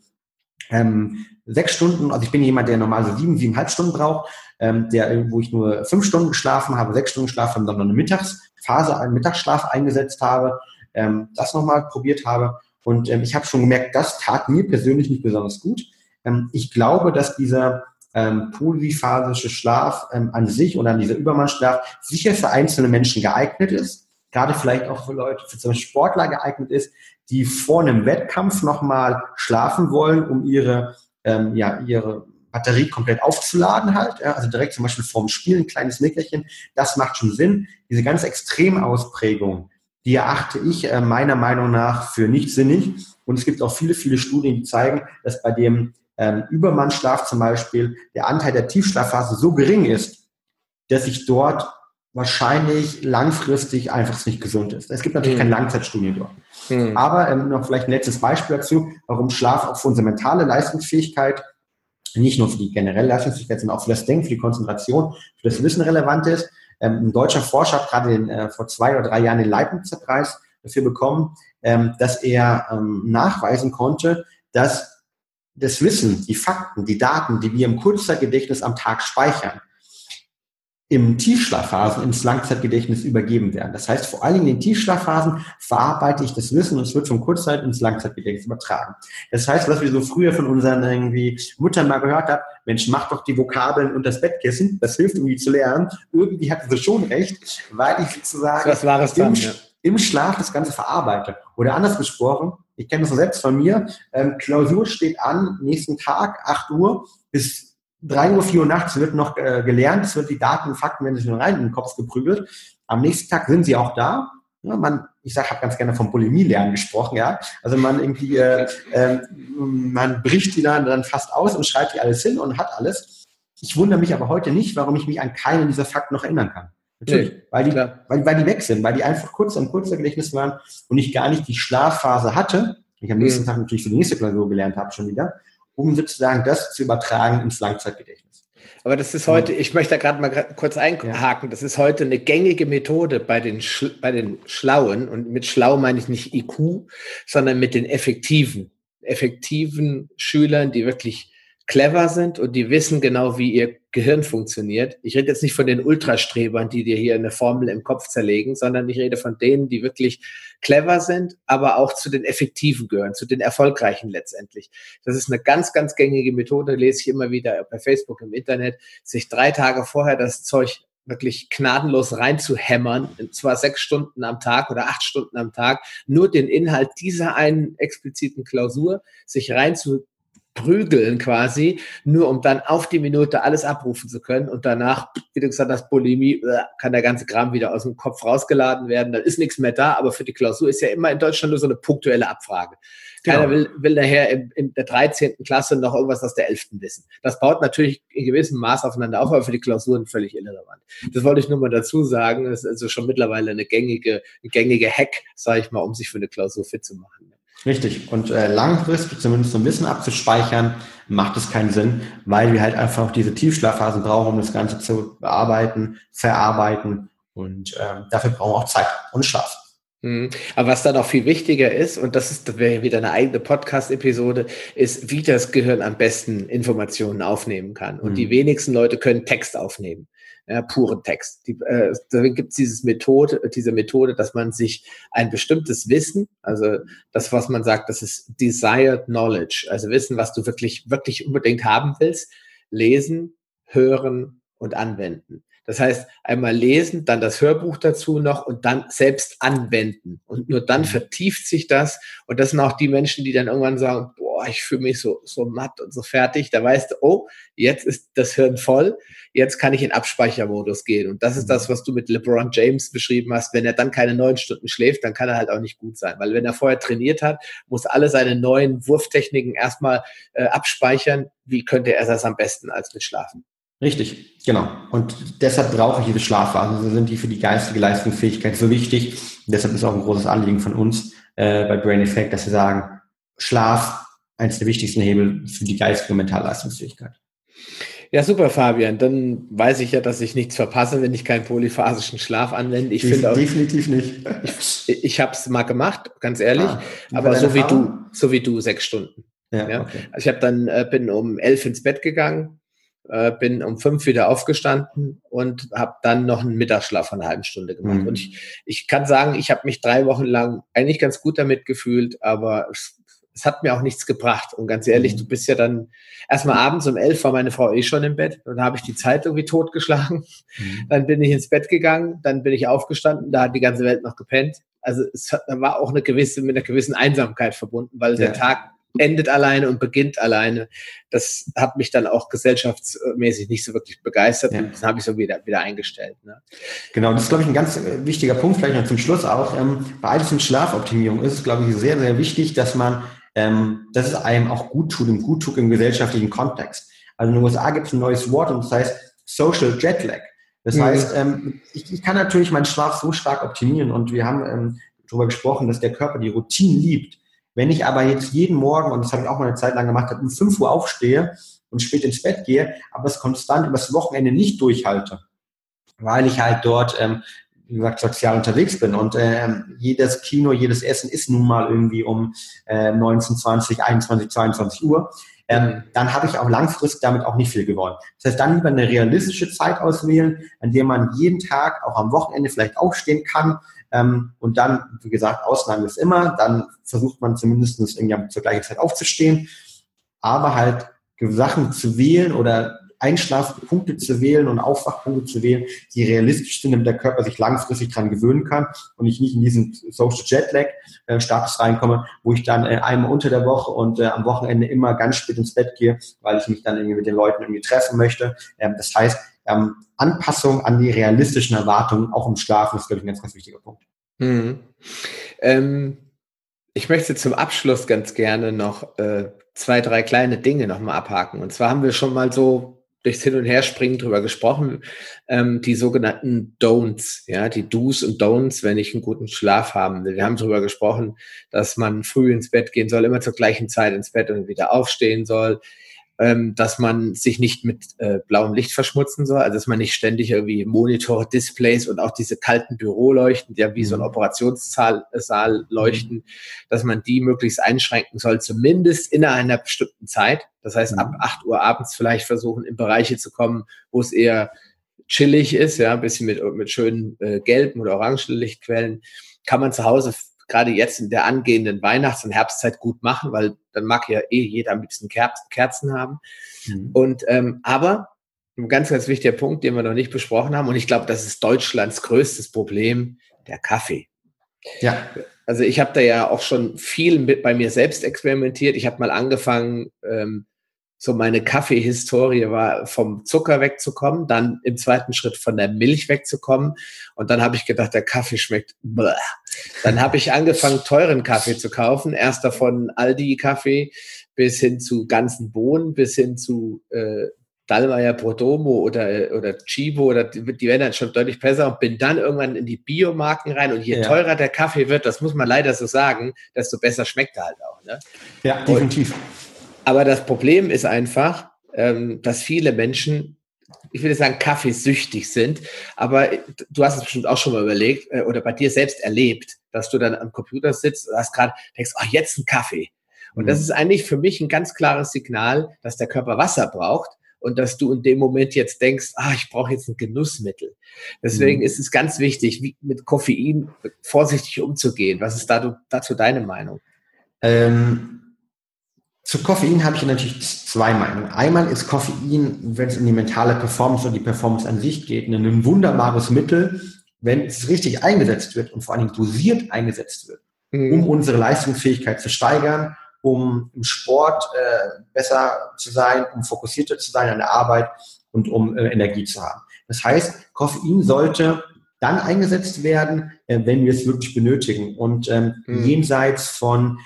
ähm, sechs Stunden, also ich bin jemand, der normal so sieben, siebeneinhalb Stunden braucht, ähm, der, wo ich nur fünf Stunden geschlafen habe, sechs Stunden geschlafen, dann noch eine Mittagsphase, einen Mittagsschlaf eingesetzt habe, ähm, das nochmal probiert habe. Und ähm, ich habe schon gemerkt, das tat mir persönlich nicht besonders gut. Ähm, ich glaube, dass dieser ähm, polyphasische Schlaf ähm, an sich oder an dieser Übermannschlaf sicher für einzelne Menschen geeignet ist, gerade vielleicht auch für Leute, für zum Beispiel Sportler geeignet ist, die vor einem Wettkampf nochmal schlafen wollen, um ihre, ähm, ja, ihre Batterie komplett aufzuladen halt, ja, also direkt zum Beispiel vorm Spiel ein kleines Nickerchen, das macht schon Sinn. Diese ganz Extremausprägung, die erachte ich äh, meiner Meinung nach für nicht sinnig. Und es gibt auch viele, viele Studien, die zeigen, dass bei dem ähm, Übermannschlaf zum Beispiel der Anteil der Tiefschlafphase so gering ist, dass sich dort wahrscheinlich langfristig einfach nicht gesund ist. Es gibt natürlich mhm. keine Langzeitstudien dort. Mhm. Aber ähm, noch vielleicht ein letztes Beispiel dazu, warum Schlaf auch für unsere mentale Leistungsfähigkeit, nicht nur für die generelle Leistungsfähigkeit, sondern auch für das Denken, für die Konzentration, für das Wissen relevant ist. Ähm, ein deutscher Forscher hat gerade den, äh, vor zwei oder drei Jahren den Leibnizer Preis dafür bekommen, ähm, dass er ähm, nachweisen konnte, dass das Wissen, die Fakten, die Daten, die wir im Kurzzeitgedächtnis am Tag speichern, im Tiefschlafphasen ins Langzeitgedächtnis übergeben werden. Das heißt, vor allen Dingen in den Tiefschlafphasen verarbeite ich das Wissen und es wird vom Kurzzeit ins Langzeitgedächtnis übertragen. Das heißt, was wir so früher von unseren irgendwie Muttern mal gehört haben, Mensch, mach doch die Vokabeln und das Bettkissen, das hilft irgendwie zu lernen. Irgendwie hatten sie schon recht, weil ich sozusagen was war es dann, im, ja. im Schlaf das Ganze verarbeite. Oder anders gesprochen, ich kenne das selbst von mir, ähm, Klausur steht an, nächsten Tag, 8 Uhr, bis 3 Uhr, 4 Uhr nachts wird noch äh, gelernt, es wird die Daten und Fakten werden sich nur rein in den Kopf geprügelt. Am nächsten Tag sind sie auch da. Ja, man, ich sag, habe ganz gerne vom Bulimie-Lernen gesprochen, ja. Also man irgendwie, äh, äh, man bricht die dann, dann fast aus und schreibt die alles hin und hat alles. Ich wundere mich aber heute nicht, warum ich mich an keinen dieser Fakten noch erinnern kann. Natürlich, nee, weil, die, weil, weil die weg sind, weil die einfach kurz im kurzer Gedächtnis waren und ich gar nicht die Schlafphase hatte. Ich am nächsten mhm. Tag natürlich für die nächste Klausur gelernt habe schon wieder um sozusagen das zu übertragen ins Langzeitgedächtnis. Aber das ist heute, ich möchte da gerade mal kurz einhaken, das ist heute eine gängige Methode bei den, bei den Schlauen. Und mit schlau meine ich nicht IQ, sondern mit den effektiven, effektiven Schülern, die wirklich clever sind und die wissen genau, wie ihr Gehirn funktioniert. Ich rede jetzt nicht von den Ultrastrebern, die dir hier eine Formel im Kopf zerlegen, sondern ich rede von denen, die wirklich clever sind, aber auch zu den effektiven gehören, zu den erfolgreichen letztendlich. Das ist eine ganz, ganz gängige Methode, lese ich immer wieder bei Facebook im Internet, sich drei Tage vorher das Zeug wirklich gnadenlos reinzuhämmern, zwar sechs Stunden am Tag oder acht Stunden am Tag, nur den Inhalt dieser einen expliziten Klausur sich reinzu prügeln quasi, nur um dann auf die Minute alles abrufen zu können und danach, wie du gesagt hast, Bulimie, äh, kann der ganze Kram wieder aus dem Kopf rausgeladen werden, dann ist nichts mehr da, aber für die Klausur ist ja immer in Deutschland nur so eine punktuelle Abfrage. Keiner genau. will, will nachher in, in, der 13. Klasse noch irgendwas aus der 11. wissen. Das baut natürlich in gewissem Maß aufeinander auf, aber für die Klausuren völlig irrelevant. Das wollte ich nur mal dazu sagen. Das ist also schon mittlerweile eine gängige, ein gängige Hack, sage ich mal, um sich für eine Klausur fit zu machen. Richtig. Und äh, langfristig zumindest so ein Wissen abzuspeichern, macht es keinen Sinn, weil wir halt einfach diese Tiefschlafphasen brauchen, um das Ganze zu bearbeiten, verarbeiten. Und ähm, dafür brauchen wir auch Zeit und Schlaf. Mhm. Aber was dann auch viel wichtiger ist, und das ist das wäre wieder eine eigene Podcast-Episode, ist, wie das Gehirn am besten Informationen aufnehmen kann. Und mhm. die wenigsten Leute können Text aufnehmen ja, puren Text. Die, äh, deswegen gibt es dieses Methode, diese Methode, dass man sich ein bestimmtes Wissen, also das, was man sagt, das ist desired knowledge, also Wissen, was du wirklich, wirklich unbedingt haben willst, lesen, hören und anwenden. Das heißt, einmal lesen, dann das Hörbuch dazu noch und dann selbst anwenden. Und nur dann mhm. vertieft sich das. Und das sind auch die Menschen, die dann irgendwann sagen, boah, ich fühle mich so, so matt und so fertig. Da weißt du, oh, jetzt ist das Hirn voll. Jetzt kann ich in Abspeichermodus gehen. Und das ist mhm. das, was du mit LeBron James beschrieben hast. Wenn er dann keine neun Stunden schläft, dann kann er halt auch nicht gut sein. Weil wenn er vorher trainiert hat, muss alle seine neuen Wurftechniken erstmal äh, abspeichern. Wie könnte er das am besten als mit Schlafen? Richtig, genau. Und deshalb brauche ich diese Schlafphasen. Also sind die für die geistige Leistungsfähigkeit so wichtig. Und deshalb ist auch ein großes Anliegen von uns äh, bei Brain Effect, dass wir sagen, Schlaf eines der wichtigsten Hebel für die geistige und mentale Leistungsfähigkeit. Ja, super, Fabian. Dann weiß ich ja, dass ich nichts verpasse, wenn ich keinen polyphasischen Schlaf anwende. Ich finde definitiv nicht. Ich, ich habe es mal gemacht, ganz ehrlich. Ah, aber so wie du, so wie du, sechs Stunden. Ja, ja. Okay. Also ich habe dann äh, bin um elf ins Bett gegangen, äh, bin um fünf wieder aufgestanden und habe dann noch einen Mittagsschlaf von einer halben Stunde gemacht. Mhm. Und ich, ich kann sagen, ich habe mich drei Wochen lang eigentlich ganz gut damit gefühlt, aber es, es hat mir auch nichts gebracht. Und ganz ehrlich, mhm. du bist ja dann erstmal abends um elf war meine Frau eh schon im Bett und habe ich die Zeit irgendwie totgeschlagen. Mhm. Dann bin ich ins Bett gegangen, dann bin ich aufgestanden, da hat die ganze Welt noch gepennt. Also es hat, war auch eine gewisse, mit einer gewissen Einsamkeit verbunden, weil ja. der Tag endet alleine und beginnt alleine. Das hat mich dann auch gesellschaftsmäßig nicht so wirklich begeistert ja. und das habe ich so wieder, wieder eingestellt. Ne? Genau, das ist, glaube ich, ein ganz äh, wichtiger Punkt, vielleicht noch zum Schluss auch. Ähm, bei alles in Schlafoptimierung ist es, glaube ich, sehr, sehr wichtig, dass man, ähm, dass es einem auch gut tut, im gut tut im gesellschaftlichen Kontext. Also in den USA gibt es ein neues Wort und das heißt Social Jetlag. Das mhm. heißt, ähm, ich, ich, kann natürlich meinen Schlaf so stark optimieren und wir haben ähm, darüber gesprochen, dass der Körper die Routine liebt. Wenn ich aber jetzt jeden Morgen, und das habe ich auch mal eine Zeit lang gemacht, um 5 Uhr aufstehe und spät ins Bett gehe, aber es konstant übers Wochenende nicht durchhalte, weil ich halt dort, ähm, wie gesagt, sozial unterwegs bin. Und ähm, jedes Kino, jedes Essen ist nun mal irgendwie um äh, 19, 20, 21, 22 Uhr, ähm, dann habe ich auch langfristig damit auch nicht viel gewonnen. Das heißt, dann lieber eine realistische Zeit auswählen, an der man jeden Tag, auch am Wochenende vielleicht aufstehen kann, ähm, und dann, wie gesagt, Ausnahmen ist immer, dann versucht man zumindest irgendwie zur gleichen Zeit aufzustehen, aber halt Sachen zu wählen oder Einschlafpunkte zu wählen und Aufwachpunkte zu wählen, die realistisch sind, damit der Körper sich langfristig dran gewöhnen kann und ich nicht in diesen Social Jetlag äh, Status reinkomme, wo ich dann äh, einmal unter der Woche und äh, am Wochenende immer ganz spät ins Bett gehe, weil ich mich dann irgendwie mit den Leuten irgendwie treffen möchte. Ähm, das heißt, ähm, Anpassung an die realistischen Erwartungen, auch im Schlafen, ist, glaube ich, ein ganz, ganz wichtiger Punkt. Mhm. Ähm, ich möchte zum Abschluss ganz gerne noch äh, zwei, drei kleine Dinge nochmal abhaken. Und zwar haben wir schon mal so durchs Hin- und Herspringen drüber gesprochen, ähm, die sogenannten Don'ts, ja, die Do's und Don'ts, wenn ich einen guten Schlaf haben will. Wir haben drüber gesprochen, dass man früh ins Bett gehen soll, immer zur gleichen Zeit ins Bett und wieder aufstehen soll ähm, dass man sich nicht mit äh, blauem Licht verschmutzen soll, also dass man nicht ständig irgendwie Monitore, Displays und auch diese kalten Büroleuchten, die ja wie so ein mhm. Operationssaal Saal leuchten, mhm. dass man die möglichst einschränken soll, zumindest in einer bestimmten Zeit. Das heißt, ab 8 mhm. Uhr abends vielleicht versuchen, in Bereiche zu kommen, wo es eher chillig ist, ja, ein bisschen mit, mit schönen äh, gelben oder orangen Lichtquellen, kann man zu Hause gerade jetzt in der angehenden Weihnachts- und Herbstzeit gut machen, weil dann mag ja eh jeder ein bisschen Kerzen haben. Mhm. Und ähm, aber ein ganz, ganz wichtiger Punkt, den wir noch nicht besprochen haben, und ich glaube, das ist Deutschlands größtes Problem, der Kaffee. Ja. Also ich habe da ja auch schon viel mit bei mir selbst experimentiert. Ich habe mal angefangen, ähm, so meine Kaffeehistorie war, vom Zucker wegzukommen, dann im zweiten Schritt von der Milch wegzukommen. Und dann habe ich gedacht, der Kaffee schmeckt. Bläh. Dann habe ich angefangen, teuren Kaffee zu kaufen. Erst davon Aldi-Kaffee bis hin zu ganzen Bohnen, bis hin zu äh, Dallmayr Prodomo oder, oder Chibo, oder die, die werden dann schon deutlich besser und bin dann irgendwann in die Biomarken rein. Und je ja. teurer der Kaffee wird, das muss man leider so sagen, desto besser schmeckt er halt auch. Ne? Ja, definitiv. Und, aber das Problem ist einfach, ähm, dass viele Menschen, ich würde sagen, kaffeesüchtig sind. Aber du hast es bestimmt auch schon mal überlegt äh, oder bei dir selbst erlebt, dass du dann am Computer sitzt und hast gerade denkst, ach, jetzt ein Kaffee. Und mhm. das ist eigentlich für mich ein ganz klares Signal, dass der Körper Wasser braucht und dass du in dem Moment jetzt denkst, ah, ich brauche jetzt ein Genussmittel. Deswegen mhm. ist es ganz wichtig, wie, mit Koffein vorsichtig umzugehen. Was ist da, dazu deine Meinung? Ähm, zu Koffein habe ich natürlich zwei Meinungen. Einmal ist Koffein, wenn es um die mentale Performance und die Performance an sich geht, ein wunderbares Mittel, wenn es richtig eingesetzt wird und vor allem dosiert eingesetzt wird, mhm. um unsere Leistungsfähigkeit zu steigern, um im Sport äh, besser zu sein, um fokussierter zu sein an der Arbeit und um äh, Energie zu haben. Das heißt, Koffein sollte dann eingesetzt werden, äh, wenn wir es wirklich benötigen. Und ähm, mhm. jenseits von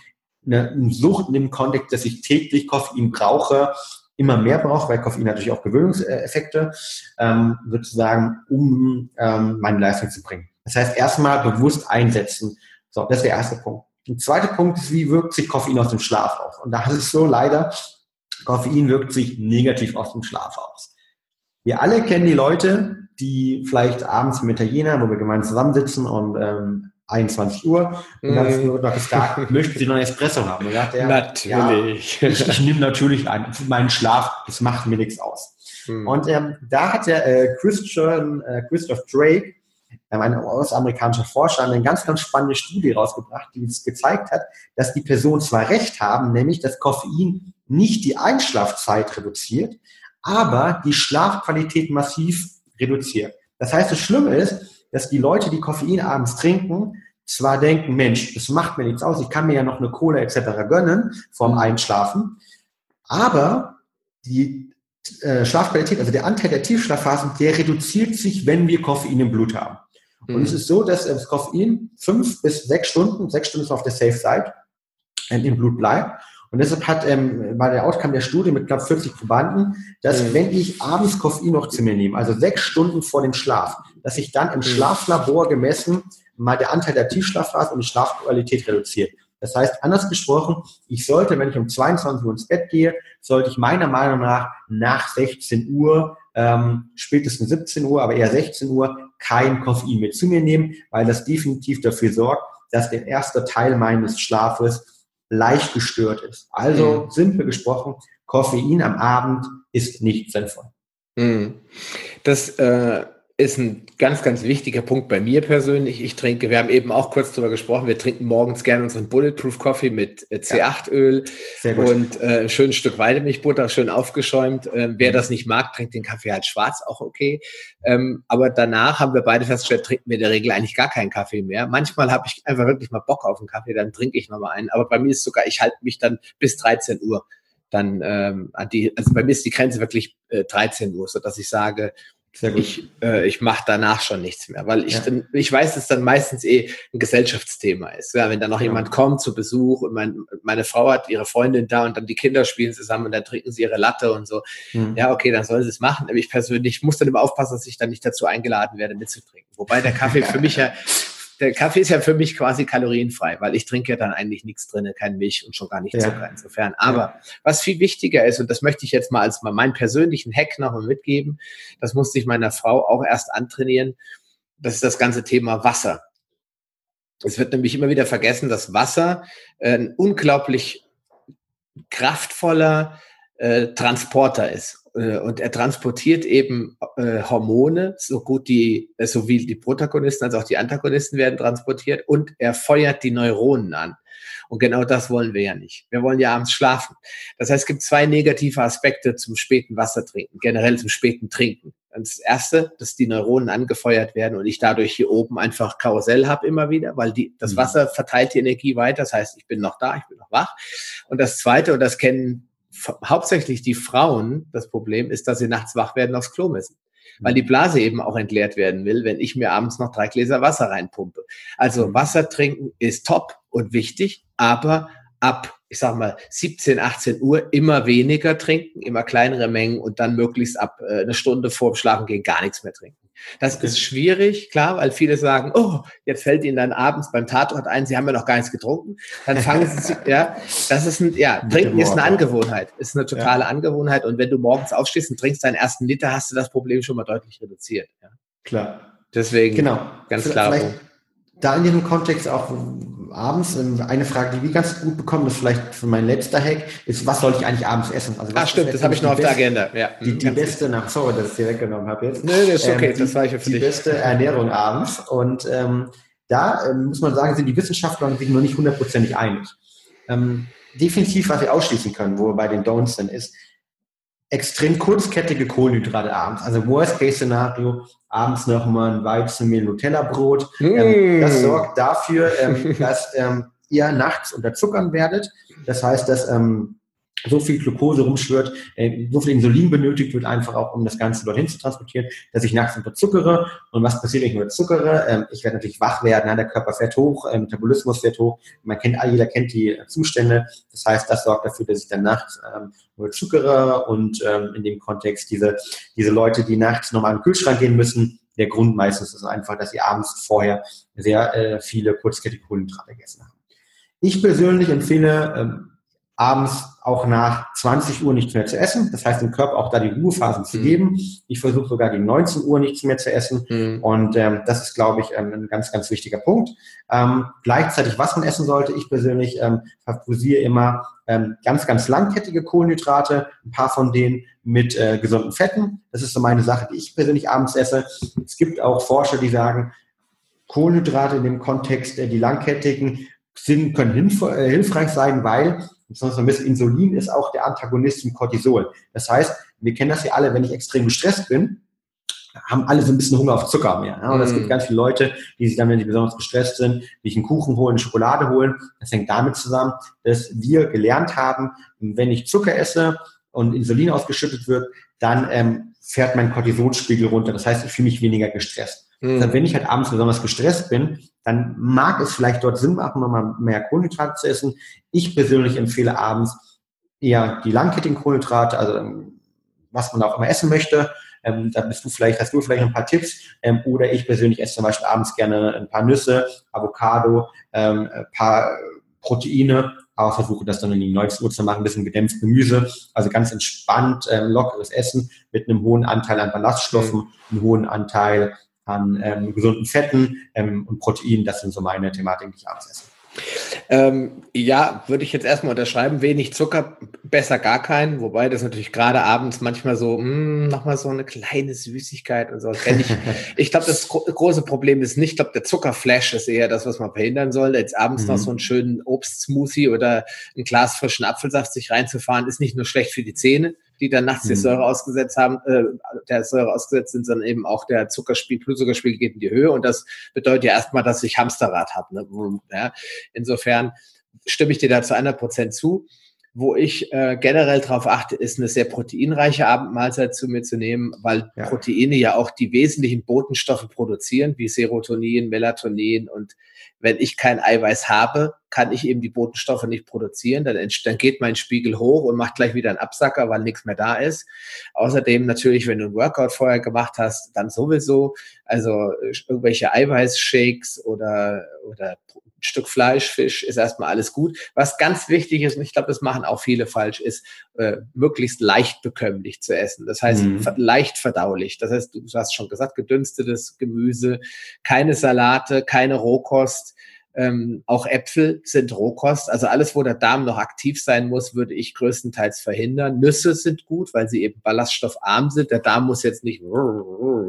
eine Sucht in dem Kontext, dass ich täglich Koffein brauche, immer mehr brauche, weil Koffein natürlich auch Gewöhnungseffekte, ähm, sozusagen, um ähm, meine Leistung zu bringen. Das heißt, erstmal bewusst einsetzen. So, das ist der erste Punkt. Der zweite Punkt ist, wie wirkt sich Koffein aus dem Schlaf aus? Und da ist es so leider, Koffein wirkt sich negativ aus dem Schlaf aus. Wir alle kennen die Leute, die vielleicht abends im Italiener, wo wir gemeinsam zusammensitzen und ähm, 21 Uhr und dann ist nur noch gesagt, möchten Sie noch einen Espresso haben? Und sagt er, natürlich. Ja, ich, ich nehme natürlich einen. Meinen Schlaf, das macht mir nichts aus. Mhm. Und ähm, da hat der äh, Christian, äh, Christoph Drake, ähm, ein US-amerikanischer Forscher, eine ganz, ganz spannende Studie rausgebracht, die uns gezeigt hat, dass die Personen zwar recht haben, nämlich dass Koffein nicht die Einschlafzeit reduziert, aber die Schlafqualität massiv reduziert. Das heißt, das Schlimme ist, dass die Leute, die Koffein abends trinken, zwar denken, Mensch, das macht mir nichts aus, ich kann mir ja noch eine Cola etc. gönnen vorm Einschlafen, aber die äh, Schlafqualität, also der Anteil der Tiefschlafphasen, der reduziert sich, wenn wir Koffein im Blut haben. Und mhm. es ist so, dass das Koffein fünf bis sechs Stunden, sechs Stunden ist auf der Safe Side, ähm, im Blut bleibt. Und deshalb hat ähm, bei der Outcome der Studie mit knapp 40 Probanden, dass mhm. wenn ich abends Koffein noch zu mir nehme, also sechs Stunden vor dem Schlaf, dass sich dann im mhm. Schlaflabor gemessen mal der Anteil der Tiefschlafphase und die Schlafqualität reduziert. Das heißt, anders gesprochen, ich sollte, wenn ich um 22 Uhr ins Bett gehe, sollte ich meiner Meinung nach nach 16 Uhr, ähm, spätestens 17 Uhr, aber eher 16 Uhr, kein Koffein mit zu mir nehmen, weil das definitiv dafür sorgt, dass der erste Teil meines Schlafes leicht gestört ist. Also, mhm. simpel gesprochen, Koffein am Abend ist nicht sinnvoll. Mhm. Das äh, ist ein ganz, ganz wichtiger Punkt bei mir persönlich. Ich trinke, wir haben eben auch kurz darüber gesprochen, wir trinken morgens gerne unseren Bulletproof Coffee mit äh, C8-Öl und äh, ein schönes Stück Weidemilchbutter, schön aufgeschäumt. Ähm, wer mhm. das nicht mag, trinkt den Kaffee halt schwarz, auch okay. Ähm, aber danach haben wir beide festgestellt, trinken wir in der Regel eigentlich gar keinen Kaffee mehr. Manchmal habe ich einfach wirklich mal Bock auf einen Kaffee, dann trinke ich nochmal einen. Aber bei mir ist sogar, ich halte mich dann bis 13 Uhr dann ähm, an die, also bei mir ist die Grenze wirklich äh, 13 Uhr, so dass ich sage, ich, äh, ich mache danach schon nichts mehr, weil ich, ja. dann, ich weiß, dass dann meistens eh ein Gesellschaftsthema ist. Ja, wenn da noch ja. jemand kommt zu Besuch und mein, meine Frau hat ihre Freundin da und dann die Kinder spielen zusammen und dann trinken sie ihre Latte und so. Mhm. Ja, okay, dann sollen sie es machen. Aber ich persönlich muss dann immer aufpassen, dass ich dann nicht dazu eingeladen werde, mitzutrinken. Wobei der Kaffee für mich ja der Kaffee ist ja für mich quasi kalorienfrei, weil ich trinke ja dann eigentlich nichts drin, kein Milch und schon gar nicht Zucker insofern. Aber ja. was viel wichtiger ist, und das möchte ich jetzt mal als mal meinen persönlichen Hack nochmal mitgeben, das musste ich meiner Frau auch erst antrainieren, das ist das ganze Thema Wasser. Es wird nämlich immer wieder vergessen, dass Wasser äh, ein unglaublich kraftvoller äh, Transporter ist. Äh, und er transportiert eben äh, Hormone, so gut die, äh, sowie die Protagonisten als auch die Antagonisten werden transportiert und er feuert die Neuronen an. Und genau das wollen wir ja nicht. Wir wollen ja abends schlafen. Das heißt, es gibt zwei negative Aspekte zum späten Wassertrinken, generell zum späten Trinken. Das erste, dass die Neuronen angefeuert werden und ich dadurch hier oben einfach Karussell habe immer wieder, weil die, das mhm. Wasser verteilt die Energie weiter. Das heißt, ich bin noch da, ich bin noch wach. Und das zweite, und das kennen hauptsächlich die Frauen das Problem ist, dass sie nachts wach werden aufs Klo müssen. Weil die Blase eben auch entleert werden will, wenn ich mir abends noch drei Gläser Wasser reinpumpe. Also mhm. Wasser trinken ist top und wichtig, aber ab, ich sag mal, 17, 18 Uhr immer weniger trinken, immer kleinere Mengen und dann möglichst ab äh, eine Stunde vor dem Schlafen gehen gar nichts mehr trinken. Das ist schwierig, klar, weil viele sagen, oh, jetzt fällt Ihnen dann abends beim Tatort ein, Sie haben ja noch gar nichts getrunken. Dann fangen Sie, ja, das ist ein, ja, trinken ist eine Angewohnheit, ist eine totale ja. Angewohnheit. Und wenn du morgens aufstehst und trinkst deinen ersten Liter, hast du das Problem schon mal deutlich reduziert. Ja. Klar. Deswegen, genau. ganz klar. Da in diesem Kontext auch abends, ähm, eine Frage, die wir ganz gut bekommen, das ist vielleicht für mein letzter Hack, ist, was soll ich eigentlich abends essen? Also, ah, stimmt, das habe ich noch auf der Agenda. Ja. Die, die beste, nach, sorry, dass ich dir weggenommen habe jetzt. Nö, das ist okay, ähm, das war ich für Die dich. beste Ernährung abends. Und ähm, da ähm, muss man sagen, sind die Wissenschaftler sich noch nicht hundertprozentig einig. Ähm, definitiv, was wir ausschließen können, wo wir bei den Don'ts sind, ist, extrem kurzkettige Kohlenhydrate abends. Also Worst-Case-Szenario, abends nochmal ein Weizenmehl Nutella-Brot. Mm. Ähm, das sorgt dafür, ähm, dass ähm, ihr nachts unterzuckern werdet. Das heißt, dass ähm, so viel Glucose rumschwirrt, äh, so viel Insulin benötigt wird, einfach auch, um das Ganze dorthin zu transportieren, dass ich nachts unterzuckere. Und was passiert, wenn ich unterzuckere? Ähm, ich werde natürlich wach werden, der Körper fährt hoch, äh, Metabolismus fährt hoch. Man kennt, jeder kennt die äh, Zustände. Das heißt, das sorgt dafür, dass ich dann nachts ähm, unterzuckere und ähm, in dem Kontext diese, diese Leute, die nachts nochmal in den Kühlschrank gehen müssen, der Grund meistens ist einfach, dass sie abends vorher sehr viele kurzkettige Kohlenhydrate gegessen haben. Ich persönlich empfehle, ähm, abends auch nach 20 Uhr nichts mehr zu essen. Das heißt, dem Körper auch da die Ruhephasen zu mhm. geben. Ich versuche sogar gegen 19 Uhr nichts mehr zu essen. Mhm. Und ähm, das ist, glaube ich, ähm, ein ganz, ganz wichtiger Punkt. Ähm, gleichzeitig, was man essen sollte, ich persönlich ähm, favorisiere immer ähm, ganz, ganz langkettige Kohlenhydrate, ein paar von denen mit äh, gesunden Fetten. Das ist so meine Sache, die ich persönlich abends esse. Es gibt auch Forscher, die sagen, Kohlenhydrate in dem Kontext, äh, die langkettigen, sind, können hilf äh, hilfreich sein, weil besonders ein bisschen Insulin ist auch der Antagonist zum Cortisol. Das heißt, wir kennen das ja alle, wenn ich extrem gestresst bin, haben alle so ein bisschen Hunger auf Zucker mehr. Ja? Und es gibt mm. ganz viele Leute, die sich dann, wenn sie besonders gestresst sind, sich einen Kuchen holen, Schokolade holen. Das hängt damit zusammen, dass wir gelernt haben, wenn ich Zucker esse und Insulin ausgeschüttet wird, dann ähm, fährt mein Cortisolspiegel runter. Das heißt, ich fühle mich weniger gestresst. Mhm. Also wenn ich halt abends besonders gestresst bin, dann mag es vielleicht dort Sinn machen, nochmal mehr Kohlenhydrate zu essen. Ich persönlich empfehle abends eher die langkettigen Kohlenhydrate, also ähm, was man auch immer essen möchte. Ähm, da bist du vielleicht, hast du vielleicht ein paar Tipps. Ähm, oder ich persönlich esse zum Beispiel abends gerne ein paar Nüsse, Avocado, ähm, ein paar Proteine, aber versuche das dann in die 19 Uhr zu machen, ein bisschen gedämpft Gemüse, also ganz entspannt, ähm, lockeres Essen mit einem hohen Anteil an Ballaststoffen, mhm. einem hohen Anteil an ähm, gesunden Fetten ähm, und Proteinen. Das sind so meine Thematiken, die ich abends esse. Ähm, ja, würde ich jetzt erstmal unterschreiben, wenig Zucker, besser gar keinen, wobei das natürlich gerade abends manchmal so, mh, hm, nochmal so eine kleine Süßigkeit und so. Ich, ich glaube, das gro große Problem ist nicht, ich glaube, der Zuckerflash ist eher das, was man verhindern soll. Jetzt abends mhm. noch so einen schönen Obstsmoothie oder ein Glas frischen Apfelsaft sich reinzufahren, ist nicht nur schlecht für die Zähne, die dann nachts die mhm. Säure ausgesetzt haben, äh, der Säure ausgesetzt sind, sondern eben auch der Zuckerspiel, Blutzuckerspiegel geht in die Höhe und das bedeutet ja erstmal, dass ich Hamsterrad habe. Ne? Ja, insofern stimme ich dir da zu einer Prozent zu. Wo ich äh, generell darauf achte, ist eine sehr proteinreiche Abendmahlzeit zu mir zu nehmen, weil ja. Proteine ja auch die wesentlichen Botenstoffe produzieren, wie Serotonin, Melatonin. Und wenn ich kein Eiweiß habe, kann ich eben die Botenstoffe nicht produzieren. Dann, dann geht mein Spiegel hoch und macht gleich wieder einen Absacker, weil nichts mehr da ist. Außerdem natürlich, wenn du ein Workout vorher gemacht hast, dann sowieso. Also irgendwelche Eiweißshakes oder, oder Stück Fleisch, Fisch ist erstmal alles gut. Was ganz wichtig ist, und ich glaube, das machen auch viele falsch, ist äh, möglichst leicht bekömmlich zu essen. Das heißt, mhm. leicht verdaulich. Das heißt, du hast schon gesagt, gedünstetes Gemüse, keine Salate, keine Rohkost, ähm, auch Äpfel sind Rohkost. Also alles, wo der Darm noch aktiv sein muss, würde ich größtenteils verhindern. Nüsse sind gut, weil sie eben ballaststoffarm sind. Der Darm muss jetzt nicht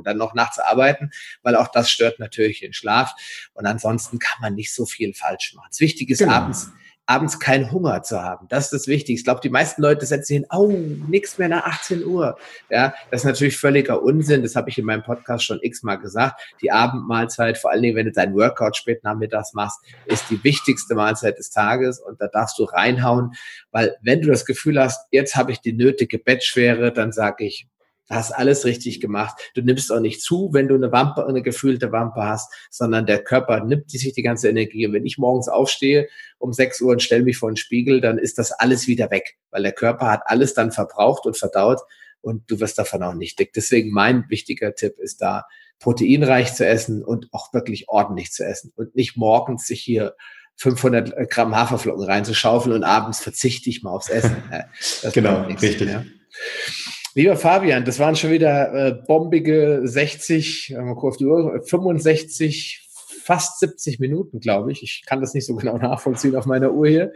dann noch nachts arbeiten, weil auch das stört natürlich den Schlaf. Und ansonsten kann man nicht so viel falsch machen. Das Wichtige ist genau. abends abends keinen Hunger zu haben. Das ist das Wichtigste. Ich glaube, die meisten Leute setzen hin, oh, nichts mehr nach 18 Uhr. Ja, das ist natürlich völliger Unsinn. Das habe ich in meinem Podcast schon x-mal gesagt. Die Abendmahlzeit, vor allen Dingen, wenn du deinen Workout spät nachmittags machst, ist die wichtigste Mahlzeit des Tages und da darfst du reinhauen, weil wenn du das Gefühl hast, jetzt habe ich die nötige Bettschwere, dann sage ich, hast alles richtig gemacht. Du nimmst auch nicht zu, wenn du eine Wampe, eine gefühlte Wampe hast, sondern der Körper nimmt sich die ganze Energie. Und wenn ich morgens aufstehe um 6 Uhr und stelle mich vor den Spiegel, dann ist das alles wieder weg, weil der Körper hat alles dann verbraucht und verdaut und du wirst davon auch nicht dick. Deswegen mein wichtiger Tipp ist da, proteinreich zu essen und auch wirklich ordentlich zu essen und nicht morgens sich hier 500 Gramm Haferflocken reinzuschaufeln und abends verzichte ich mal aufs Essen. Das genau, richtig. Ja. Lieber Fabian, das waren schon wieder äh, bombige 60, mal kurz auf die Uhr, 65, fast 70 Minuten, glaube ich. Ich kann das nicht so genau nachvollziehen auf meiner Uhr hier.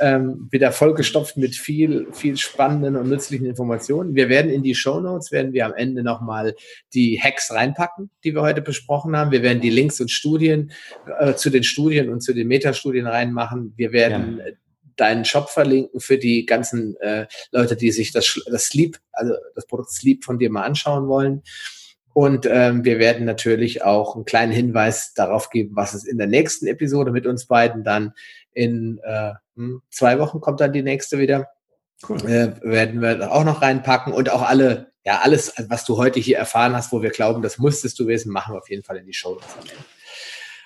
Ähm, wieder vollgestopft mit viel, viel spannenden und nützlichen Informationen. Wir werden in die Show Notes werden wir am Ende nochmal die Hacks reinpacken, die wir heute besprochen haben. Wir werden die Links und Studien äh, zu den Studien und zu den Metastudien reinmachen. Wir werden ja deinen Shop verlinken für die ganzen äh, Leute, die sich das, das Sleep, also das Produkt Sleep von dir mal anschauen wollen. Und ähm, wir werden natürlich auch einen kleinen Hinweis darauf geben, was es in der nächsten Episode mit uns beiden dann in äh, hm, zwei Wochen kommt dann die nächste wieder. Cool. Äh, werden wir auch noch reinpacken und auch alle, ja, alles, was du heute hier erfahren hast, wo wir glauben, das musstest du wissen, machen wir auf jeden Fall in die Show.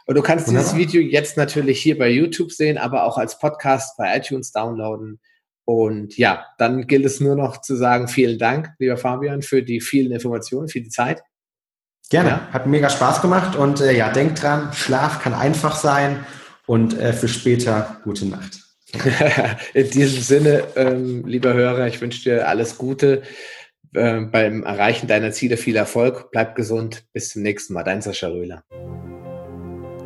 Und du kannst Wunderbar. dieses Video jetzt natürlich hier bei YouTube sehen, aber auch als Podcast bei iTunes downloaden. Und ja, dann gilt es nur noch zu sagen, vielen Dank, lieber Fabian, für die vielen Informationen, für die Zeit. Gerne, ja. hat mega Spaß gemacht und äh, ja, denk dran, Schlaf kann einfach sein und äh, für später gute Nacht. In diesem Sinne, ähm, lieber Hörer, ich wünsche dir alles Gute äh, beim Erreichen deiner Ziele, viel Erfolg, bleib gesund, bis zum nächsten Mal, dein Sascha Röhler.